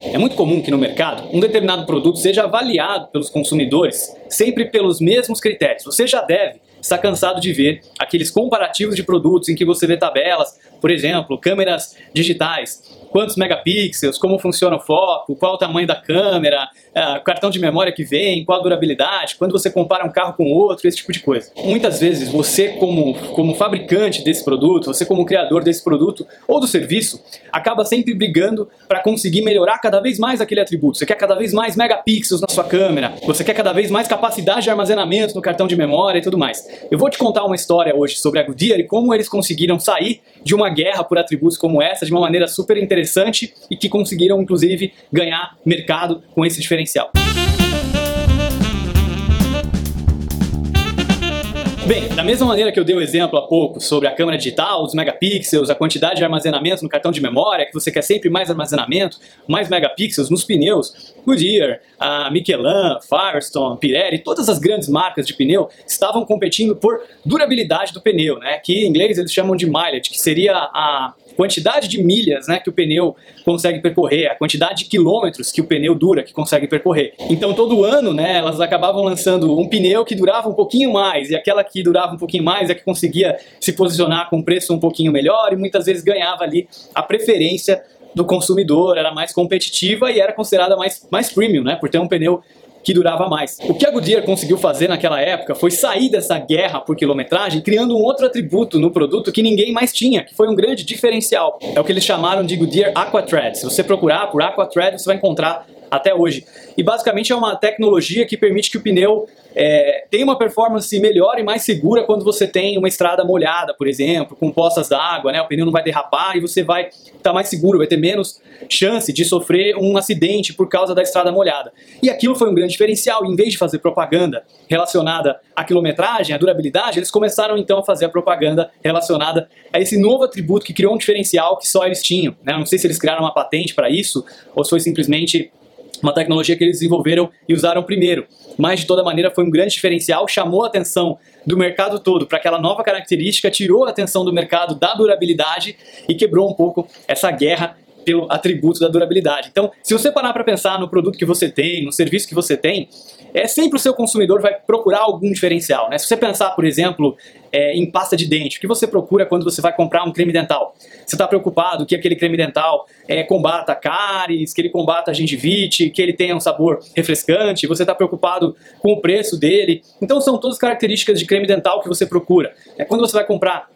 É muito comum que no mercado um determinado produto seja avaliado pelos consumidores sempre pelos mesmos critérios. Você já deve estar cansado de ver aqueles comparativos de produtos em que você vê tabelas, por exemplo, câmeras digitais, quantos megapixels, como funciona o foco, qual o tamanho da câmera, uh, cartão de memória que vem, qual a durabilidade, quando você compara um carro com outro, esse tipo de coisa. Muitas vezes você como, como fabricante desse produto, você como criador desse produto ou do serviço, acaba sempre brigando para conseguir melhorar cada vez mais aquele atributo. Você quer cada vez mais megapixels na sua câmera, você quer cada vez mais capacidade de armazenamento no cartão de memória e tudo mais. Eu vou te contar uma história hoje sobre a Goodyear e como eles conseguiram sair de uma guerra por atributos como essa de uma maneira super interessante e que conseguiram inclusive ganhar mercado com esse diferencial. Bem, da mesma maneira que eu dei o um exemplo há pouco sobre a câmera digital, os megapixels, a quantidade de armazenamento no cartão de memória, que você quer sempre mais armazenamento, mais megapixels nos pneus, Goodyear, a Michelin, Firestone, Pirelli, todas as grandes marcas de pneu estavam competindo por durabilidade do pneu, né? que em inglês eles chamam de mileage, que seria a quantidade de milhas né, que o pneu consegue percorrer, a quantidade de quilômetros que o pneu dura, que consegue percorrer. Então todo ano né, elas acabavam lançando um pneu que durava um pouquinho mais, e aquela que durava um pouquinho mais é que conseguia se posicionar com um preço um pouquinho melhor e muitas vezes ganhava ali a preferência do consumidor, era mais competitiva e era considerada mais, mais premium, né, por ter um pneu que durava mais. O que a Goodyear conseguiu fazer naquela época foi sair dessa guerra por quilometragem criando um outro atributo no produto que ninguém mais tinha, que foi um grande diferencial. É o que eles chamaram de Goodyear Aquatread. Se você procurar por Aquatread, você vai encontrar até hoje. E basicamente é uma tecnologia que permite que o pneu é, tenha uma performance melhor e mais segura quando você tem uma estrada molhada, por exemplo, com poças d'água, né? O pneu não vai derrapar e você vai estar tá mais seguro, vai ter menos chance de sofrer um acidente por causa da estrada molhada. E aquilo foi um grande diferencial. Em vez de fazer propaganda relacionada à quilometragem, à durabilidade, eles começaram então a fazer a propaganda relacionada a esse novo atributo que criou um diferencial que só eles tinham. Né? Não sei se eles criaram uma patente para isso ou se foi simplesmente uma tecnologia que eles desenvolveram e usaram primeiro. Mas de toda maneira foi um grande diferencial, chamou a atenção do mercado todo para aquela nova característica, tirou a atenção do mercado da durabilidade e quebrou um pouco essa guerra pelo atributo da durabilidade. Então, se você parar para pensar no produto que você tem, no serviço que você tem, é sempre o seu consumidor vai procurar algum diferencial. Né? Se você pensar, por exemplo, é, em pasta de dente, o que você procura quando você vai comprar um creme dental? Você está preocupado que aquele creme dental é, combata cáries, que ele combata gengivite, que ele tenha um sabor refrescante, você está preocupado com o preço dele. Então são todas características de creme dental que você procura. É, quando você vai comprar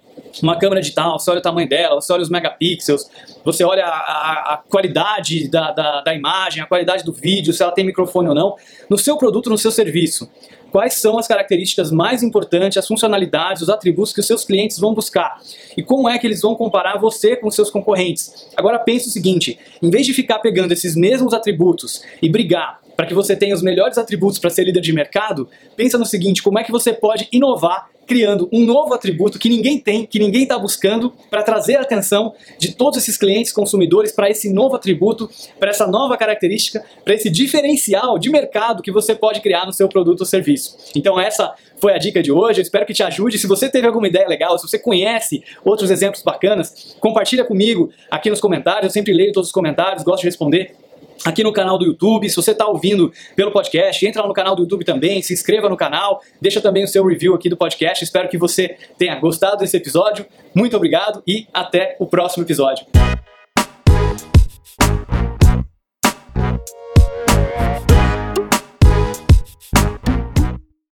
uma câmera digital, você olha o tamanho dela, você olha os megapixels, você olha a, a, a qualidade da, da, da, imagem, a qualidade do vídeo, se ela tem microfone ou não, no seu produto, no seu serviço. Quais são as características mais importantes, as funcionalidades, os atributos que os seus clientes vão buscar? E como é que eles vão comparar você com os seus concorrentes? Agora pense o seguinte, em vez de ficar pegando esses mesmos atributos e brigar para que você tenha os melhores atributos para ser líder de mercado, pensa no seguinte, como é que você pode inovar criando um novo atributo que ninguém tem, que ninguém está buscando, para trazer a atenção de todos esses clientes consumidores para esse novo atributo, para essa nova característica, para esse diferencial de mercado que você pode criar no seu produto ou serviço. Então essa foi a dica de hoje, eu espero que te ajude. Se você teve alguma ideia legal, se você conhece outros exemplos bacanas, compartilha comigo aqui nos comentários, eu sempre leio todos os comentários, gosto de responder aqui no canal do YouTube. Se você está ouvindo pelo podcast, entra lá no canal do YouTube também, se inscreva no canal, deixa também o seu review aqui do podcast. Espero que você tenha gostado desse episódio. Muito obrigado e até o próximo episódio.